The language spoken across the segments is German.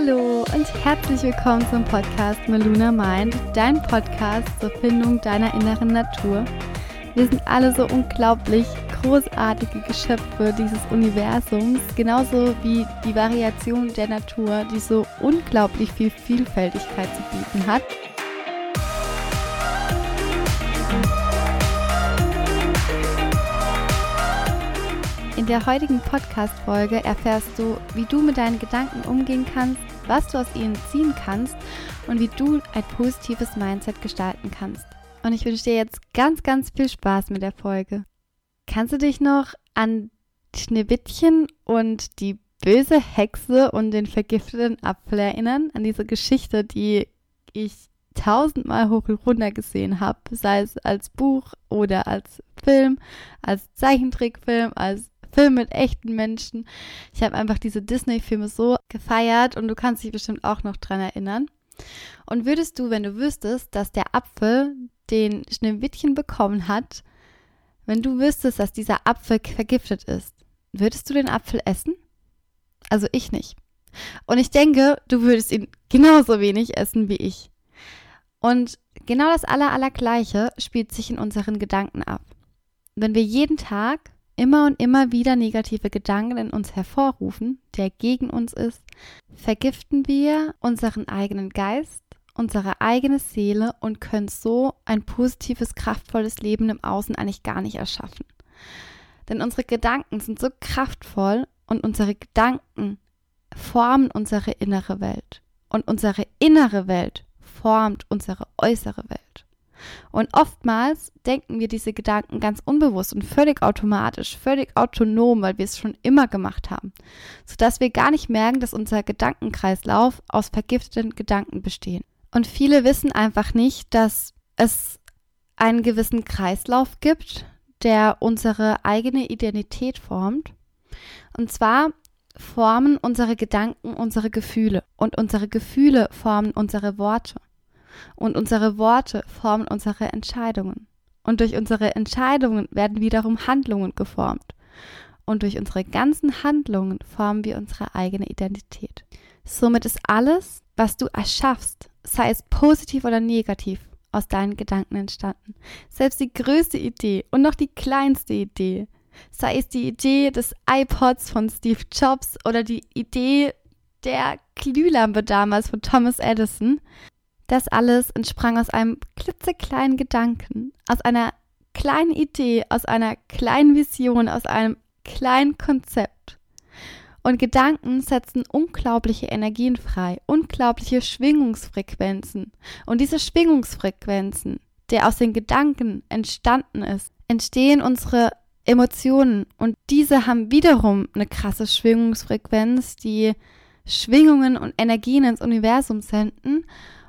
Hallo und herzlich willkommen zum Podcast Meluna Mind, dein Podcast zur Findung deiner inneren Natur. Wir sind alle so unglaublich großartige Geschöpfe dieses Universums, genauso wie die Variation der Natur, die so unglaublich viel Vielfältigkeit zu bieten hat. Der heutigen Podcast-Folge erfährst du, wie du mit deinen Gedanken umgehen kannst, was du aus ihnen ziehen kannst und wie du ein positives Mindset gestalten kannst. Und ich wünsche dir jetzt ganz, ganz viel Spaß mit der Folge. Kannst du dich noch an Schneewittchen und die böse Hexe und den vergifteten Apfel erinnern? An diese Geschichte, die ich tausendmal hoch und runter gesehen habe, sei es als Buch oder als Film, als Zeichentrickfilm, als Film mit echten Menschen. Ich habe einfach diese Disney-Filme so gefeiert und du kannst dich bestimmt auch noch dran erinnern. Und würdest du, wenn du wüsstest, dass der Apfel, den Schneewittchen bekommen hat, wenn du wüsstest, dass dieser Apfel vergiftet ist, würdest du den Apfel essen? Also ich nicht. Und ich denke, du würdest ihn genauso wenig essen wie ich. Und genau das aller, allergleiche spielt sich in unseren Gedanken ab. Wenn wir jeden Tag immer und immer wieder negative Gedanken in uns hervorrufen, der gegen uns ist, vergiften wir unseren eigenen Geist, unsere eigene Seele und können so ein positives, kraftvolles Leben im Außen eigentlich gar nicht erschaffen. Denn unsere Gedanken sind so kraftvoll und unsere Gedanken formen unsere innere Welt. Und unsere innere Welt formt unsere äußere Welt. Und oftmals denken wir diese Gedanken ganz unbewusst und völlig automatisch, völlig autonom, weil wir es schon immer gemacht haben, sodass wir gar nicht merken, dass unser Gedankenkreislauf aus vergifteten Gedanken besteht. Und viele wissen einfach nicht, dass es einen gewissen Kreislauf gibt, der unsere eigene Identität formt. Und zwar formen unsere Gedanken unsere Gefühle und unsere Gefühle formen unsere Worte. Und unsere Worte formen unsere Entscheidungen. Und durch unsere Entscheidungen werden wiederum Handlungen geformt. Und durch unsere ganzen Handlungen formen wir unsere eigene Identität. Somit ist alles, was du erschaffst, sei es positiv oder negativ, aus deinen Gedanken entstanden. Selbst die größte Idee und noch die kleinste Idee, sei es die Idee des iPods von Steve Jobs oder die Idee der Glühlampe damals von Thomas Edison, das alles entsprang aus einem klitzekleinen Gedanken, aus einer kleinen Idee, aus einer kleinen Vision, aus einem kleinen Konzept. Und Gedanken setzen unglaubliche Energien frei, unglaubliche Schwingungsfrequenzen. Und diese Schwingungsfrequenzen, der aus den Gedanken entstanden ist, entstehen unsere Emotionen. Und diese haben wiederum eine krasse Schwingungsfrequenz, die Schwingungen und Energien ins Universum senden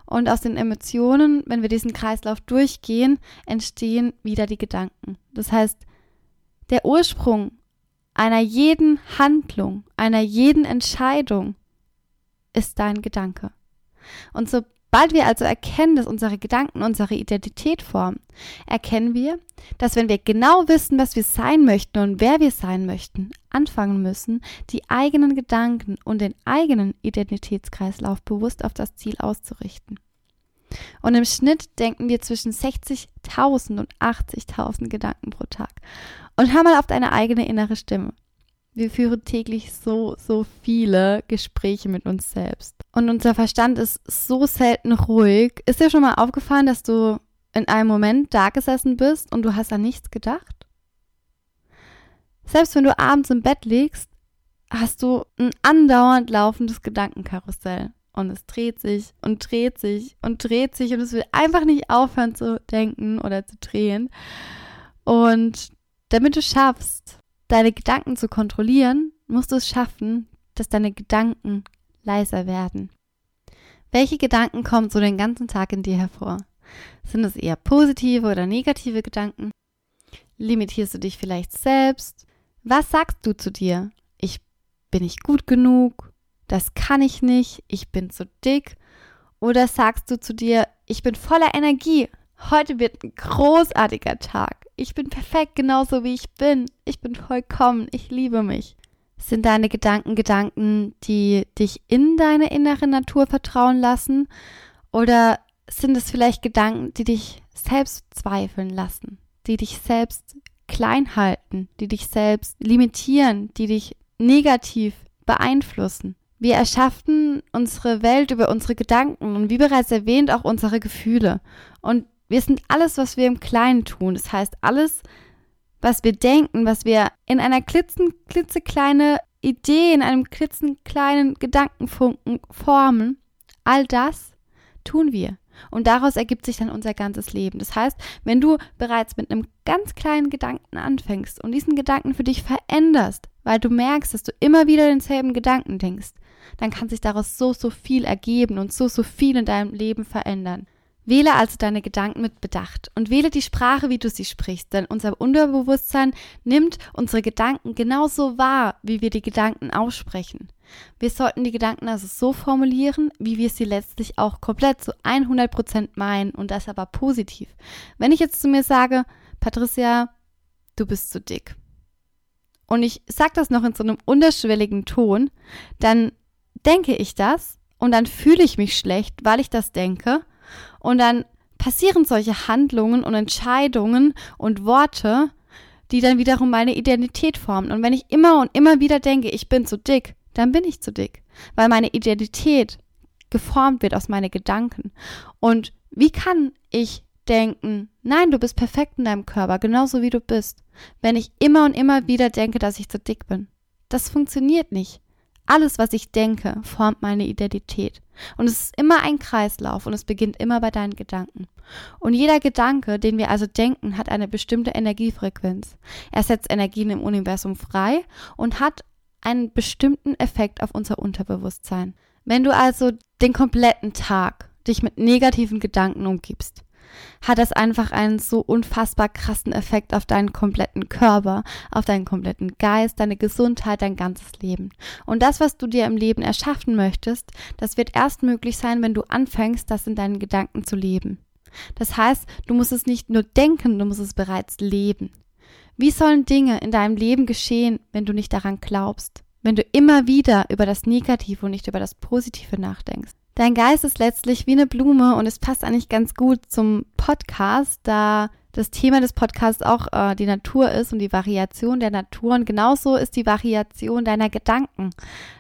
und aus den Emotionen, wenn wir diesen Kreislauf durchgehen, entstehen wieder die Gedanken. Das heißt, der Ursprung einer jeden Handlung, einer jeden Entscheidung ist dein Gedanke. Und sobald wir also erkennen, dass unsere Gedanken unsere Identität formen, erkennen wir, dass wenn wir genau wissen, was wir sein möchten und wer wir sein möchten, anfangen müssen, die eigenen Gedanken und den eigenen Identitätskreislauf bewusst auf das Ziel auszurichten. Und im Schnitt denken wir zwischen 60.000 und 80.000 Gedanken pro Tag. Und hör mal auf deine eigene innere Stimme. Wir führen täglich so, so viele Gespräche mit uns selbst. Und unser Verstand ist so selten ruhig. Ist dir schon mal aufgefallen, dass du in einem Moment da gesessen bist und du hast an nichts gedacht? Selbst wenn du abends im Bett liegst, hast du ein andauernd laufendes Gedankenkarussell. Und es dreht sich und dreht sich und dreht sich und es will einfach nicht aufhören zu denken oder zu drehen. Und damit du schaffst, deine Gedanken zu kontrollieren, musst du es schaffen, dass deine Gedanken leiser werden. Welche Gedanken kommen so den ganzen Tag in dir hervor? Sind es eher positive oder negative Gedanken? Limitierst du dich vielleicht selbst? Was sagst du zu dir? Ich bin nicht gut genug, das kann ich nicht, ich bin zu dick? Oder sagst du zu dir, ich bin voller Energie, heute wird ein großartiger Tag, ich bin perfekt genauso wie ich bin, ich bin vollkommen, ich liebe mich. Sind deine Gedanken Gedanken, die dich in deine innere Natur vertrauen lassen? Oder sind es vielleicht Gedanken, die dich selbst zweifeln lassen, die dich selbst klein halten, die dich selbst limitieren, die dich negativ beeinflussen? Wir erschaffen unsere Welt über unsere Gedanken und wie bereits erwähnt auch unsere Gefühle. Und wir sind alles, was wir im Kleinen tun. Das heißt, alles, was wir denken, was wir in einer klitzen, klitzekleine Idee, in einem klitzenkleinen Gedankenfunken formen, all das tun wir. Und daraus ergibt sich dann unser ganzes Leben. Das heißt, wenn du bereits mit einem ganz kleinen Gedanken anfängst und diesen Gedanken für dich veränderst, weil du merkst, dass du immer wieder denselben Gedanken denkst, dann kann sich daraus so, so viel ergeben und so, so viel in deinem Leben verändern. Wähle also deine Gedanken mit Bedacht und wähle die Sprache, wie du sie sprichst, denn unser Unterbewusstsein nimmt unsere Gedanken genauso wahr, wie wir die Gedanken aussprechen. Wir sollten die Gedanken also so formulieren, wie wir sie letztlich auch komplett zu 100% meinen und das aber positiv. Wenn ich jetzt zu mir sage, Patricia, du bist zu dick. Und ich sage das noch in so einem unterschwelligen Ton, dann denke ich das und dann fühle ich mich schlecht, weil ich das denke und dann passieren solche Handlungen und Entscheidungen und Worte, die dann wiederum meine Identität formen. Und wenn ich immer und immer wieder denke, ich bin zu dick, dann bin ich zu dick, weil meine Identität geformt wird aus meinen Gedanken. Und wie kann ich denken, nein, du bist perfekt in deinem Körper, genauso wie du bist, wenn ich immer und immer wieder denke, dass ich zu dick bin? Das funktioniert nicht. Alles, was ich denke, formt meine Identität. Und es ist immer ein Kreislauf und es beginnt immer bei deinen Gedanken. Und jeder Gedanke, den wir also denken, hat eine bestimmte Energiefrequenz. Er setzt Energien im Universum frei und hat einen bestimmten Effekt auf unser Unterbewusstsein. Wenn du also den kompletten Tag dich mit negativen Gedanken umgibst, hat das einfach einen so unfassbar krassen Effekt auf deinen kompletten Körper, auf deinen kompletten Geist, deine Gesundheit, dein ganzes Leben. Und das, was du dir im Leben erschaffen möchtest, das wird erst möglich sein, wenn du anfängst, das in deinen Gedanken zu leben. Das heißt, du musst es nicht nur denken, du musst es bereits leben. Wie sollen Dinge in deinem Leben geschehen, wenn du nicht daran glaubst? Wenn du immer wieder über das Negative und nicht über das Positive nachdenkst? Dein Geist ist letztlich wie eine Blume und es passt eigentlich ganz gut zum Podcast, da das Thema des Podcasts auch äh, die Natur ist und die Variation der Natur. Und genauso ist die Variation deiner Gedanken.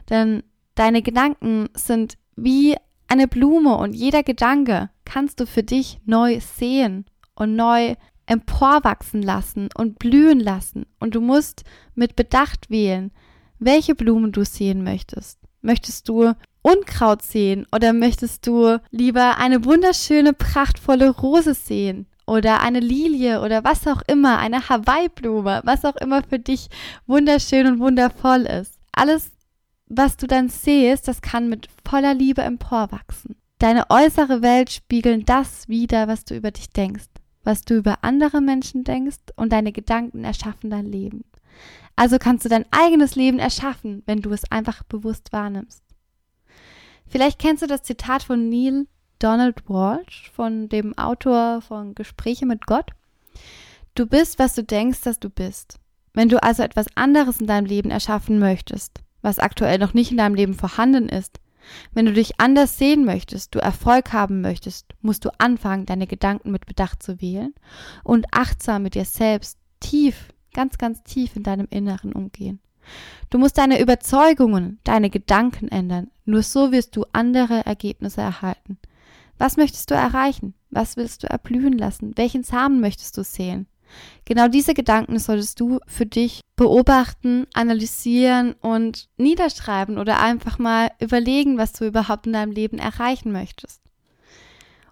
Denn deine Gedanken sind wie eine Blume und jeder Gedanke kannst du für dich neu sehen und neu emporwachsen lassen und blühen lassen. Und du musst mit Bedacht wählen, welche Blumen du sehen möchtest. Möchtest du Unkraut sehen oder möchtest du lieber eine wunderschöne, prachtvolle Rose sehen? Oder eine Lilie oder was auch immer, eine Hawaii-Blume, was auch immer für dich wunderschön und wundervoll ist. Alles, was du dann siehst, das kann mit voller Liebe emporwachsen. Deine äußere Welt spiegeln das wider, was du über dich denkst, was du über andere Menschen denkst und deine Gedanken erschaffen dein Leben. Also kannst du dein eigenes Leben erschaffen, wenn du es einfach bewusst wahrnimmst. Vielleicht kennst du das Zitat von Neil Donald Walsh, von dem Autor von Gespräche mit Gott. Du bist, was du denkst, dass du bist. Wenn du also etwas anderes in deinem Leben erschaffen möchtest, was aktuell noch nicht in deinem Leben vorhanden ist, wenn du dich anders sehen möchtest, du Erfolg haben möchtest, musst du anfangen, deine Gedanken mit Bedacht zu wählen und achtsam mit dir selbst tief, ganz, ganz tief in deinem Inneren umgehen. Du musst deine Überzeugungen, deine Gedanken ändern. Nur so wirst du andere Ergebnisse erhalten. Was möchtest du erreichen? Was willst du erblühen lassen? Welchen Samen möchtest du sehen? Genau diese Gedanken solltest du für dich beobachten, analysieren und niederschreiben oder einfach mal überlegen, was du überhaupt in deinem Leben erreichen möchtest.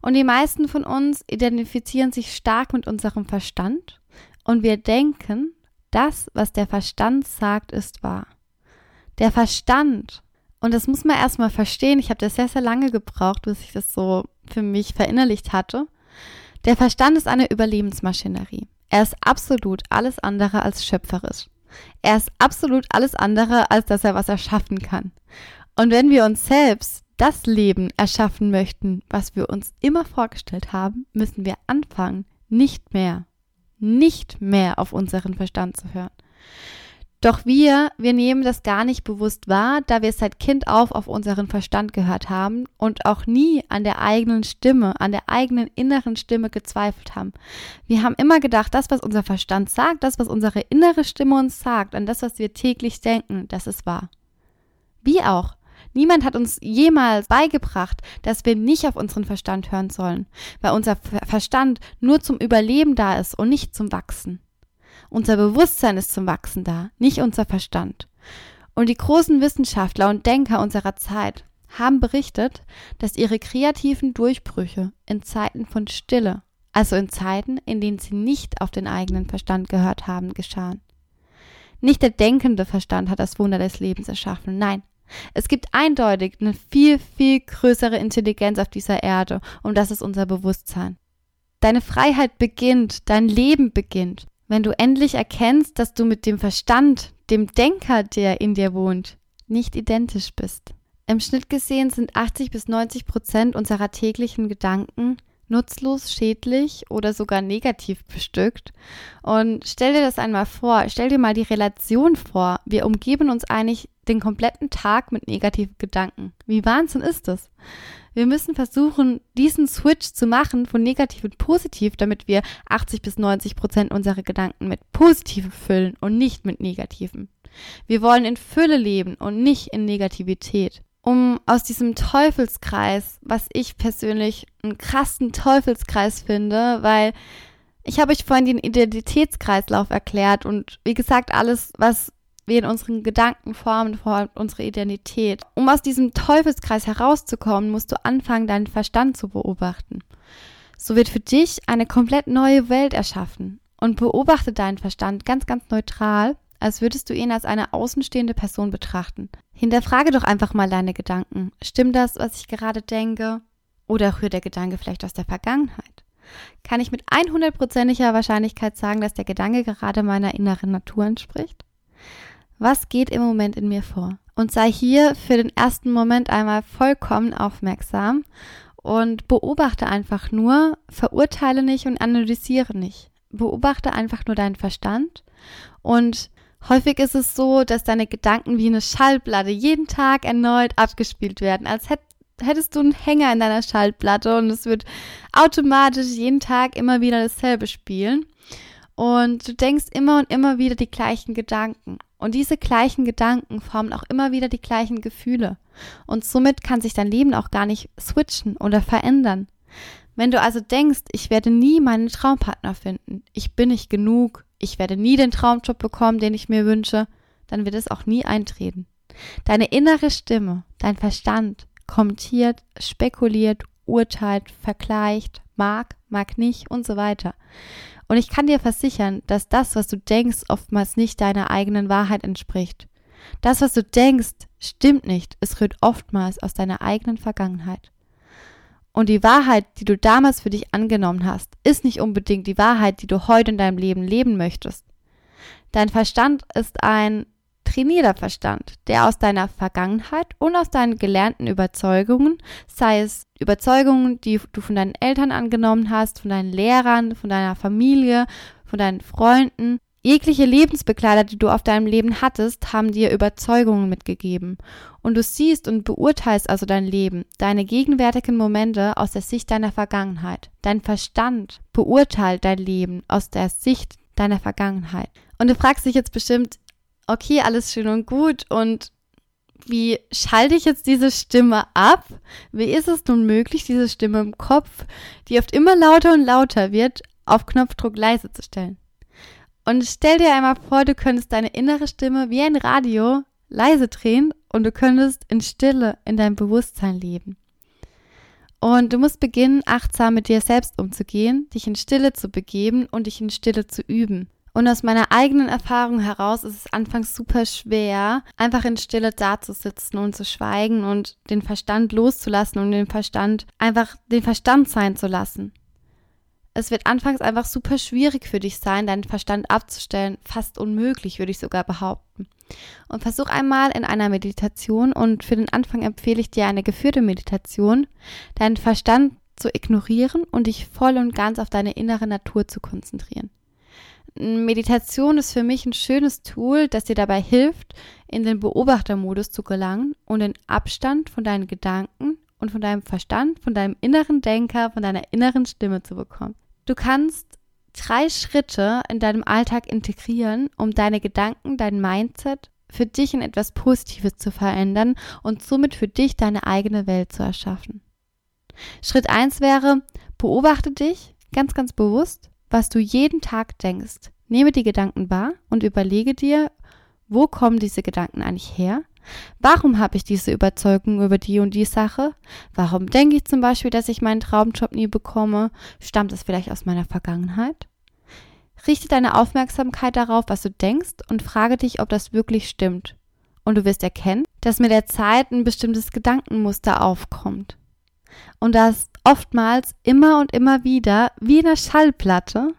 Und die meisten von uns identifizieren sich stark mit unserem Verstand und wir denken, das, was der Verstand sagt, ist wahr. Der Verstand, und das muss man erstmal verstehen, ich habe das sehr, sehr lange gebraucht, bis ich das so für mich verinnerlicht hatte. Der Verstand ist eine Überlebensmaschinerie. Er ist absolut alles andere als schöpferisch. Er ist absolut alles andere, als dass er was erschaffen kann. Und wenn wir uns selbst das Leben erschaffen möchten, was wir uns immer vorgestellt haben, müssen wir anfangen, nicht mehr nicht mehr auf unseren Verstand zu hören. Doch wir, wir nehmen das gar nicht bewusst wahr, da wir seit Kind auf auf unseren Verstand gehört haben und auch nie an der eigenen Stimme, an der eigenen inneren Stimme gezweifelt haben. Wir haben immer gedacht, das, was unser Verstand sagt, das, was unsere innere Stimme uns sagt, an das, was wir täglich denken, das ist wahr. Wie auch. Niemand hat uns jemals beigebracht, dass wir nicht auf unseren Verstand hören sollen, weil unser Verstand nur zum Überleben da ist und nicht zum Wachsen. Unser Bewusstsein ist zum Wachsen da, nicht unser Verstand. Und die großen Wissenschaftler und Denker unserer Zeit haben berichtet, dass ihre kreativen Durchbrüche in Zeiten von Stille, also in Zeiten, in denen sie nicht auf den eigenen Verstand gehört haben, geschahen. Nicht der denkende Verstand hat das Wunder des Lebens erschaffen, nein, es gibt eindeutig eine viel, viel größere Intelligenz auf dieser Erde und das ist unser Bewusstsein. Deine Freiheit beginnt, dein Leben beginnt, wenn du endlich erkennst, dass du mit dem Verstand, dem Denker, der in dir wohnt, nicht identisch bist. Im Schnitt gesehen sind 80 bis 90 Prozent unserer täglichen Gedanken nutzlos, schädlich oder sogar negativ bestückt. Und stell dir das einmal vor, stell dir mal die Relation vor. Wir umgeben uns eigentlich den kompletten Tag mit negativen Gedanken. Wie Wahnsinn ist das? Wir müssen versuchen, diesen Switch zu machen von negativ und positiv, damit wir 80 bis 90 Prozent unserer Gedanken mit positiven füllen und nicht mit negativen. Wir wollen in Fülle leben und nicht in Negativität. Um aus diesem Teufelskreis, was ich persönlich einen krassen Teufelskreis finde, weil ich habe euch vorhin den Identitätskreislauf erklärt und wie gesagt, alles, was wir in unseren Gedanken formen, formt unsere Identität. Um aus diesem Teufelskreis herauszukommen, musst du anfangen, deinen Verstand zu beobachten. So wird für dich eine komplett neue Welt erschaffen. Und beobachte deinen Verstand ganz, ganz neutral, als würdest du ihn als eine außenstehende Person betrachten. Hinterfrage doch einfach mal deine Gedanken. Stimmt das, was ich gerade denke? Oder rührt der Gedanke vielleicht aus der Vergangenheit? Kann ich mit 100%iger Wahrscheinlichkeit sagen, dass der Gedanke gerade meiner inneren Natur entspricht? Was geht im Moment in mir vor? Und sei hier für den ersten Moment einmal vollkommen aufmerksam und beobachte einfach nur, verurteile nicht und analysiere nicht. Beobachte einfach nur deinen Verstand und häufig ist es so, dass deine Gedanken wie eine Schallplatte jeden Tag erneut abgespielt werden, als hättest du einen Hänger in deiner Schallplatte und es wird automatisch jeden Tag immer wieder dasselbe spielen. Und du denkst immer und immer wieder die gleichen Gedanken. Und diese gleichen Gedanken formen auch immer wieder die gleichen Gefühle. Und somit kann sich dein Leben auch gar nicht switchen oder verändern. Wenn du also denkst, ich werde nie meinen Traumpartner finden, ich bin nicht genug, ich werde nie den Traumjob bekommen, den ich mir wünsche, dann wird es auch nie eintreten. Deine innere Stimme, dein Verstand kommentiert, spekuliert, urteilt, vergleicht, mag, mag nicht und so weiter. Und ich kann dir versichern, dass das, was du denkst, oftmals nicht deiner eigenen Wahrheit entspricht. Das, was du denkst, stimmt nicht. Es rührt oftmals aus deiner eigenen Vergangenheit. Und die Wahrheit, die du damals für dich angenommen hast, ist nicht unbedingt die Wahrheit, die du heute in deinem Leben leben möchtest. Dein Verstand ist ein trainierter Verstand, der aus deiner Vergangenheit und aus deinen gelernten Überzeugungen, sei es Überzeugungen, die du von deinen Eltern angenommen hast, von deinen Lehrern, von deiner Familie, von deinen Freunden, jegliche Lebensbegleiter, die du auf deinem Leben hattest, haben dir Überzeugungen mitgegeben. Und du siehst und beurteilst also dein Leben, deine gegenwärtigen Momente aus der Sicht deiner Vergangenheit. Dein Verstand beurteilt dein Leben aus der Sicht deiner Vergangenheit. Und du fragst dich jetzt bestimmt, okay, alles schön und gut und wie schalte ich jetzt diese Stimme ab? Wie ist es nun möglich, diese Stimme im Kopf, die oft immer lauter und lauter wird, auf Knopfdruck leise zu stellen? Und stell dir einmal vor, du könntest deine innere Stimme wie ein Radio leise drehen und du könntest in Stille in deinem Bewusstsein leben. Und du musst beginnen, achtsam mit dir selbst umzugehen, dich in Stille zu begeben und dich in Stille zu üben. Und aus meiner eigenen Erfahrung heraus ist es anfangs super schwer, einfach in Stille dazusitzen und zu schweigen und den Verstand loszulassen und den Verstand einfach den Verstand sein zu lassen. Es wird anfangs einfach super schwierig für dich sein, deinen Verstand abzustellen, fast unmöglich, würde ich sogar behaupten. Und versuch einmal in einer Meditation und für den Anfang empfehle ich dir eine geführte Meditation, deinen Verstand zu ignorieren und dich voll und ganz auf deine innere Natur zu konzentrieren. Meditation ist für mich ein schönes Tool, das dir dabei hilft, in den Beobachtermodus zu gelangen und den Abstand von deinen Gedanken und von deinem Verstand, von deinem inneren Denker, von deiner inneren Stimme zu bekommen. Du kannst drei Schritte in deinem Alltag integrieren, um deine Gedanken, dein Mindset für dich in etwas Positives zu verändern und somit für dich deine eigene Welt zu erschaffen. Schritt eins wäre, beobachte dich ganz, ganz bewusst, was du jeden Tag denkst. Nehme die Gedanken wahr und überlege dir, wo kommen diese Gedanken eigentlich her? Warum habe ich diese Überzeugung über die und die Sache? Warum denke ich zum Beispiel, dass ich meinen Traumjob nie bekomme? Stammt es vielleicht aus meiner Vergangenheit? Richte deine Aufmerksamkeit darauf, was du denkst und frage dich, ob das wirklich stimmt. Und du wirst erkennen, dass mit der Zeit ein bestimmtes Gedankenmuster aufkommt. Und dass oftmals immer und immer wieder, wie in der Schallplatte,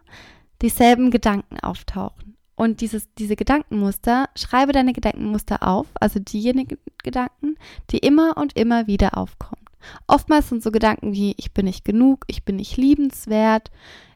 dieselben Gedanken auftauchen. Und dieses, diese Gedankenmuster, schreibe deine Gedankenmuster auf, also diejenigen Gedanken, die immer und immer wieder aufkommen. Oftmals sind so Gedanken wie, ich bin nicht genug, ich bin nicht liebenswert,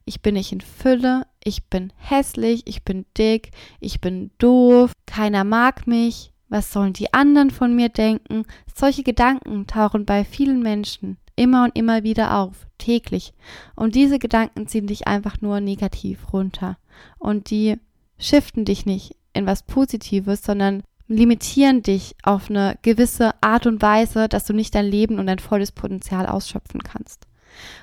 ich bin nicht in Fülle, ich bin hässlich, ich bin dick, ich bin doof, keiner mag mich, was sollen die anderen von mir denken? Solche Gedanken tauchen bei vielen Menschen immer und immer wieder auf, täglich. Und diese Gedanken ziehen dich einfach nur negativ runter. Und die shiften dich nicht in was Positives, sondern limitieren dich auf eine gewisse Art und Weise, dass du nicht dein Leben und dein volles Potenzial ausschöpfen kannst.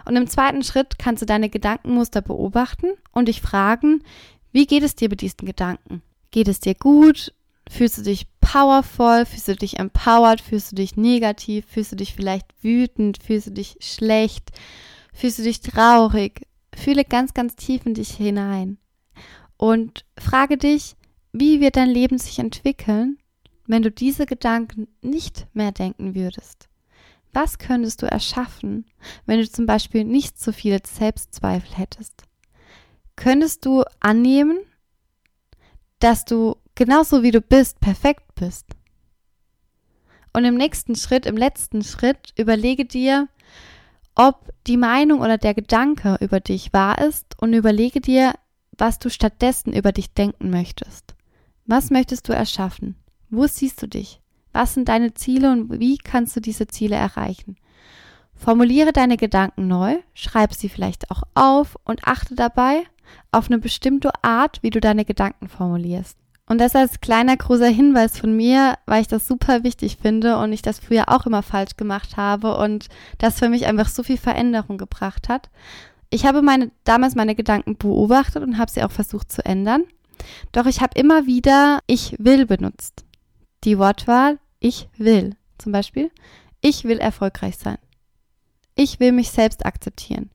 Und im zweiten Schritt kannst du deine Gedankenmuster beobachten und dich fragen, wie geht es dir mit diesen Gedanken? Geht es dir gut? Fühlst du dich powerful? Fühlst du dich empowered? Fühlst du dich negativ? Fühlst du dich vielleicht wütend? Fühlst du dich schlecht? Fühlst du dich traurig? Fühle ganz, ganz tief in dich hinein und frage dich, wie wird dein Leben sich entwickeln, wenn du diese Gedanken nicht mehr denken würdest? Was könntest du erschaffen, wenn du zum Beispiel nicht so viele Selbstzweifel hättest? Könntest du annehmen, dass du genauso wie du bist, perfekt bist. Und im nächsten Schritt, im letzten Schritt, überlege dir, ob die Meinung oder der Gedanke über dich wahr ist und überlege dir, was du stattdessen über dich denken möchtest. Was möchtest du erschaffen? Wo siehst du dich? Was sind deine Ziele und wie kannst du diese Ziele erreichen? Formuliere deine Gedanken neu, schreib sie vielleicht auch auf und achte dabei auf eine bestimmte Art, wie du deine Gedanken formulierst. Und das als kleiner großer Hinweis von mir, weil ich das super wichtig finde und ich das früher auch immer falsch gemacht habe und das für mich einfach so viel Veränderung gebracht hat. Ich habe meine, damals meine Gedanken beobachtet und habe sie auch versucht zu ändern. Doch ich habe immer wieder ich will benutzt. Die Wortwahl ich will. Zum Beispiel, ich will erfolgreich sein. Ich will mich selbst akzeptieren.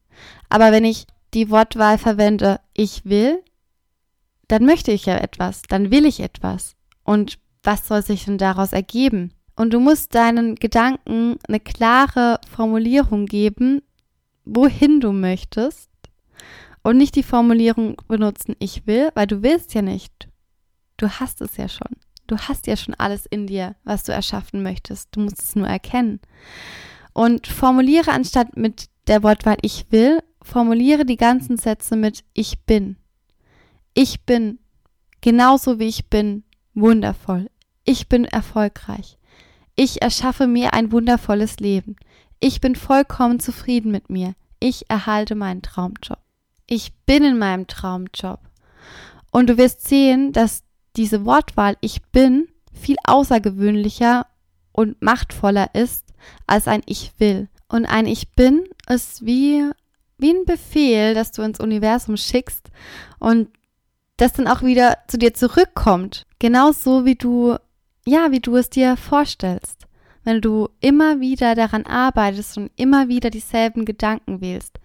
Aber wenn ich die Wortwahl verwende, ich will, dann möchte ich ja etwas, dann will ich etwas. Und was soll sich denn daraus ergeben? Und du musst deinen Gedanken eine klare Formulierung geben, wohin du möchtest. Und nicht die Formulierung benutzen, ich will, weil du willst ja nicht. Du hast es ja schon. Du hast ja schon alles in dir, was du erschaffen möchtest. Du musst es nur erkennen. Und formuliere anstatt mit der Wortwahl ich will, formuliere die ganzen Sätze mit ich bin. Ich bin genauso wie ich bin wundervoll. Ich bin erfolgreich. Ich erschaffe mir ein wundervolles Leben. Ich bin vollkommen zufrieden mit mir. Ich erhalte meinen Traumjob. Ich bin in meinem Traumjob. Und du wirst sehen, dass diese Wortwahl ich bin viel außergewöhnlicher und machtvoller ist als ein ich will. Und ein ich bin ist wie, wie ein Befehl, das du ins Universum schickst und das dann auch wieder zu dir zurückkommt. Genauso wie du, ja, wie du es dir vorstellst. Wenn du immer wieder daran arbeitest und immer wieder dieselben Gedanken wählst.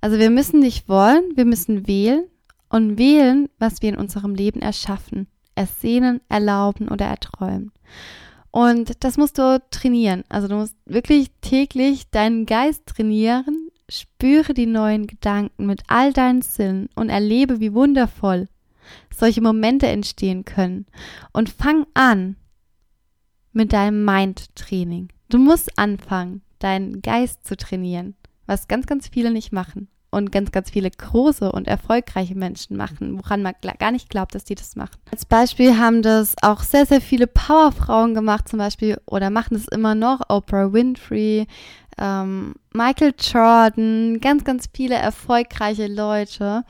Also wir müssen nicht wollen, wir müssen wählen und wählen, was wir in unserem Leben erschaffen, ersehnen, erlauben oder erträumen. Und das musst du trainieren. Also du musst wirklich täglich deinen Geist trainieren, spüre die neuen Gedanken mit all deinen Sinnen und erlebe, wie wundervoll solche Momente entstehen können. Und fang an mit deinem Mind-Training. Du musst anfangen, deinen Geist zu trainieren, was ganz, ganz viele nicht machen. und ganz, ganz viele große und erfolgreiche Menschen machen, woran man gar nicht glaubt, dass die das machen. Als Beispiel haben das auch sehr, sehr viele Powerfrauen gemacht, zum Beispiel, oder machen es immer noch, Oprah Winfrey, ähm, Michael Jordan, ganz, ganz viele erfolgreiche Leute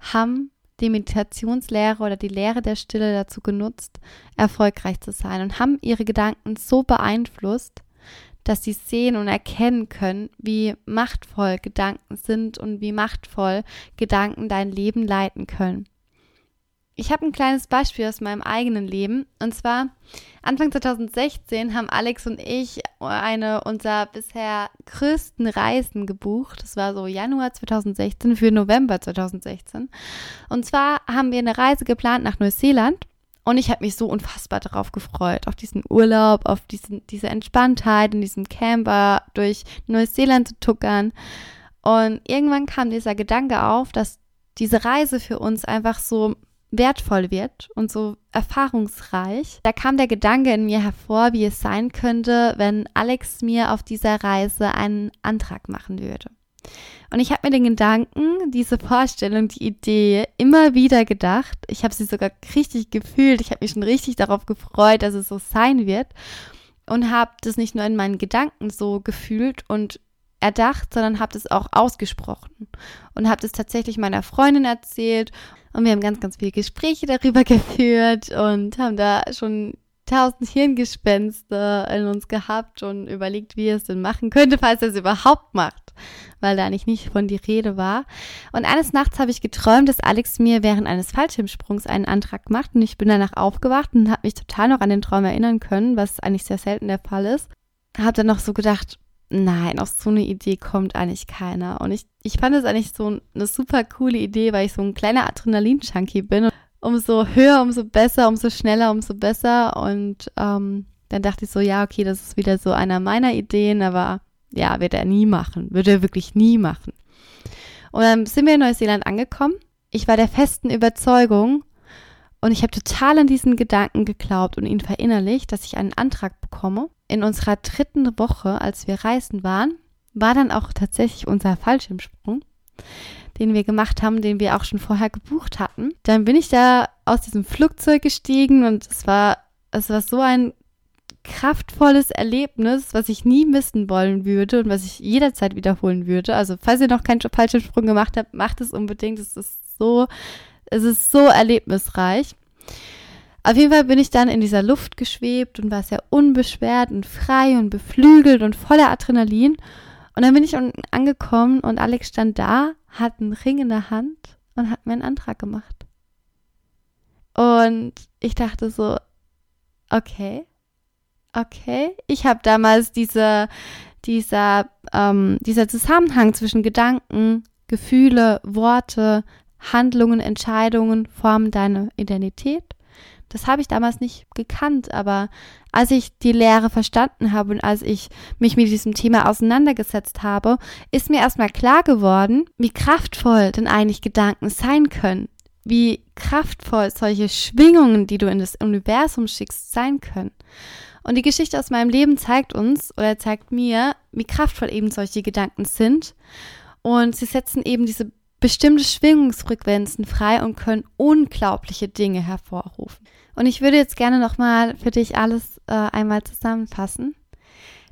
haben die Meditationslehre oder die Lehre der Stille dazu genutzt, erfolgreich zu sein und haben ihre Gedanken so beeinflusst, dass sie sehen und erkennen können, wie machtvoll Gedanken sind und wie machtvoll Gedanken dein Leben leiten können. Ich habe ein kleines Beispiel aus meinem eigenen Leben. Und zwar Anfang 2016 haben Alex und ich eine unserer bisher größten Reisen gebucht. Das war so Januar 2016 für November 2016. Und zwar haben wir eine Reise geplant nach Neuseeland. Und ich habe mich so unfassbar darauf gefreut, auf diesen Urlaub, auf diesen, diese Entspanntheit in diesem Camper durch Neuseeland zu tuckern. Und irgendwann kam dieser Gedanke auf, dass diese Reise für uns einfach so wertvoll wird und so erfahrungsreich. Da kam der Gedanke in mir hervor, wie es sein könnte, wenn Alex mir auf dieser Reise einen Antrag machen würde. Und ich habe mir den Gedanken, diese Vorstellung, die Idee immer wieder gedacht. Ich habe sie sogar richtig gefühlt. Ich habe mich schon richtig darauf gefreut, dass es so sein wird. Und habe das nicht nur in meinen Gedanken so gefühlt und erdacht, sondern habe das auch ausgesprochen. Und habe das tatsächlich meiner Freundin erzählt. Und wir haben ganz, ganz viele Gespräche darüber geführt und haben da schon tausend Hirngespenste in uns gehabt und überlegt, wie er es denn machen könnte, falls er es überhaupt macht, weil da eigentlich nicht von die Rede war. Und eines Nachts habe ich geträumt, dass Alex mir während eines Fallschirmsprungs einen Antrag macht und ich bin danach aufgewacht und habe mich total noch an den Traum erinnern können, was eigentlich sehr selten der Fall ist. Habe dann noch so gedacht, nein, auf so eine Idee kommt eigentlich keiner. Und ich, ich fand es eigentlich so eine super coole Idee, weil ich so ein kleiner Adrenalin-Junkie bin umso höher, umso besser, umso schneller, umso besser. Und ähm, dann dachte ich so, ja, okay, das ist wieder so einer meiner Ideen, aber ja, wird er nie machen, würde er wirklich nie machen. Und dann sind wir in Neuseeland angekommen. Ich war der festen Überzeugung und ich habe total an diesen Gedanken geglaubt und ihn verinnerlicht, dass ich einen Antrag bekomme. In unserer dritten Woche, als wir reisen waren, war dann auch tatsächlich unser Fallschirmsprung den wir gemacht haben, den wir auch schon vorher gebucht hatten. Dann bin ich da aus diesem Flugzeug gestiegen und es war, es war so ein kraftvolles Erlebnis, was ich nie missen wollen würde und was ich jederzeit wiederholen würde. Also, falls ihr noch keinen falschen Sprung gemacht habt, macht es unbedingt. Es ist so, es ist so erlebnisreich. Auf jeden Fall bin ich dann in dieser Luft geschwebt und war sehr unbeschwert und frei und beflügelt und voller Adrenalin. Und dann bin ich angekommen und Alex stand da, hat einen Ring in der Hand und hat mir einen Antrag gemacht. Und ich dachte so, okay, okay. Ich habe damals diese, dieser, ähm, dieser Zusammenhang zwischen Gedanken, Gefühle, Worte, Handlungen, Entscheidungen formen deine Identität. Das habe ich damals nicht gekannt, aber als ich die Lehre verstanden habe und als ich mich mit diesem Thema auseinandergesetzt habe, ist mir erstmal klar geworden, wie kraftvoll denn eigentlich Gedanken sein können, wie kraftvoll solche Schwingungen, die du in das Universum schickst, sein können. Und die Geschichte aus meinem Leben zeigt uns oder zeigt mir, wie kraftvoll eben solche Gedanken sind. Und sie setzen eben diese bestimmte Schwingungsfrequenzen frei und können unglaubliche Dinge hervorrufen. Und ich würde jetzt gerne nochmal für dich alles äh, einmal zusammenfassen.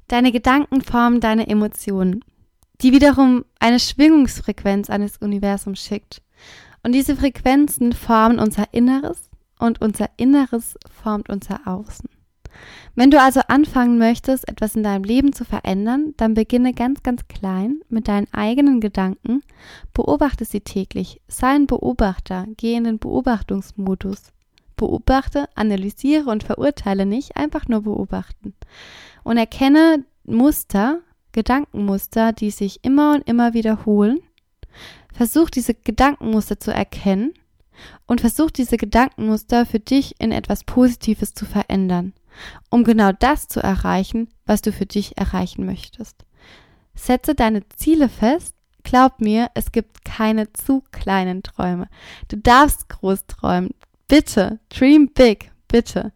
Deine Gedanken formen deine Emotionen, die wiederum eine Schwingungsfrequenz eines Universums schickt. Und diese Frequenzen formen unser Inneres und unser Inneres formt unser Außen. Wenn du also anfangen möchtest, etwas in deinem Leben zu verändern, dann beginne ganz, ganz klein mit deinen eigenen Gedanken, beobachte sie täglich, sei ein Beobachter, geh in den Beobachtungsmodus. Beobachte, analysiere und verurteile nicht, einfach nur beobachten. Und erkenne Muster, Gedankenmuster, die sich immer und immer wiederholen. Versuch diese Gedankenmuster zu erkennen und versuch diese Gedankenmuster für dich in etwas Positives zu verändern, um genau das zu erreichen, was du für dich erreichen möchtest. Setze deine Ziele fest. Glaub mir, es gibt keine zu kleinen Träume. Du darfst groß träumen. Bitte, dream big, bitte.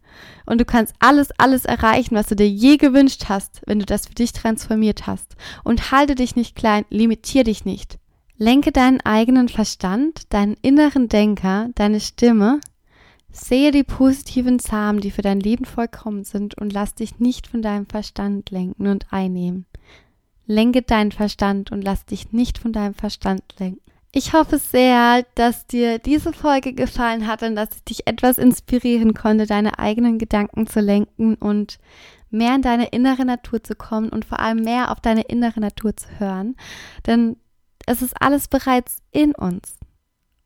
Und du kannst alles, alles erreichen, was du dir je gewünscht hast, wenn du das für dich transformiert hast. Und halte dich nicht klein, limitier dich nicht. Lenke deinen eigenen Verstand, deinen inneren Denker, deine Stimme. Sehe die positiven Samen, die für dein Leben vollkommen sind und lass dich nicht von deinem Verstand lenken und einnehmen. Lenke deinen Verstand und lass dich nicht von deinem Verstand lenken. Ich hoffe sehr, dass dir diese Folge gefallen hat und dass ich dich etwas inspirieren konnte, deine eigenen Gedanken zu lenken und mehr in deine innere Natur zu kommen und vor allem mehr auf deine innere Natur zu hören. Denn es ist alles bereits in uns.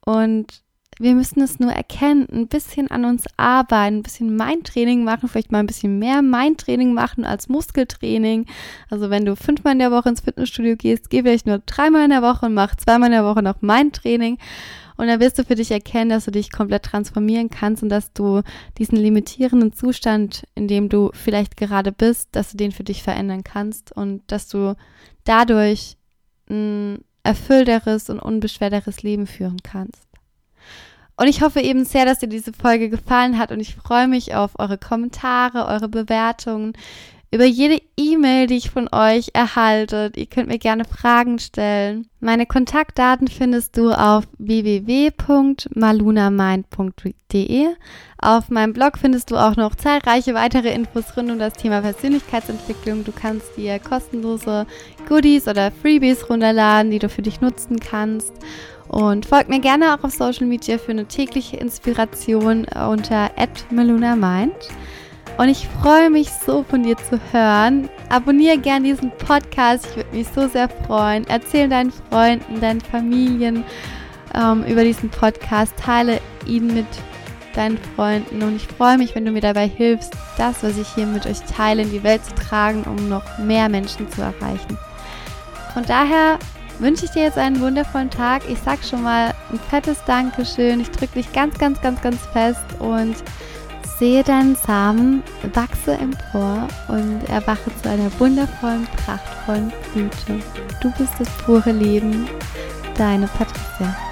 Und wir müssen es nur erkennen, ein bisschen an uns arbeiten, ein bisschen Mindtraining machen, vielleicht mal ein bisschen mehr Mindtraining machen als Muskeltraining. Also wenn du fünfmal in der Woche ins Fitnessstudio gehst, geh vielleicht nur dreimal in der Woche und mach zweimal in der Woche noch Mindtraining. Und dann wirst du für dich erkennen, dass du dich komplett transformieren kannst und dass du diesen limitierenden Zustand, in dem du vielleicht gerade bist, dass du den für dich verändern kannst und dass du dadurch ein erfüllteres und unbeschwerteres Leben führen kannst. Und ich hoffe eben sehr, dass dir diese Folge gefallen hat. Und ich freue mich auf eure Kommentare, eure Bewertungen, über jede E-Mail, die ich von euch erhalte. Ihr könnt mir gerne Fragen stellen. Meine Kontaktdaten findest du auf www.malunamind.de. Auf meinem Blog findest du auch noch zahlreiche weitere Infos rund um das Thema Persönlichkeitsentwicklung. Du kannst dir kostenlose Goodies oder Freebies runterladen, die du für dich nutzen kannst. Und folgt mir gerne auch auf Social Media für eine tägliche Inspiration unter @melunamind. Und ich freue mich so von dir zu hören. Abonniere gerne diesen Podcast. Ich würde mich so sehr freuen. Erzähl deinen Freunden, deinen Familien ähm, über diesen Podcast. Teile ihn mit deinen Freunden. Und ich freue mich, wenn du mir dabei hilfst, das, was ich hier mit euch teile, in die Welt zu tragen, um noch mehr Menschen zu erreichen. Von daher wünsche ich dir jetzt einen wundervollen Tag. Ich sag schon mal ein fettes Dankeschön. Ich drücke dich ganz, ganz, ganz, ganz fest und sehe deinen Samen, wachse empor und erwache zu einer wundervollen, prachtvollen Blüte. Du bist das pure Leben, deine Patricia.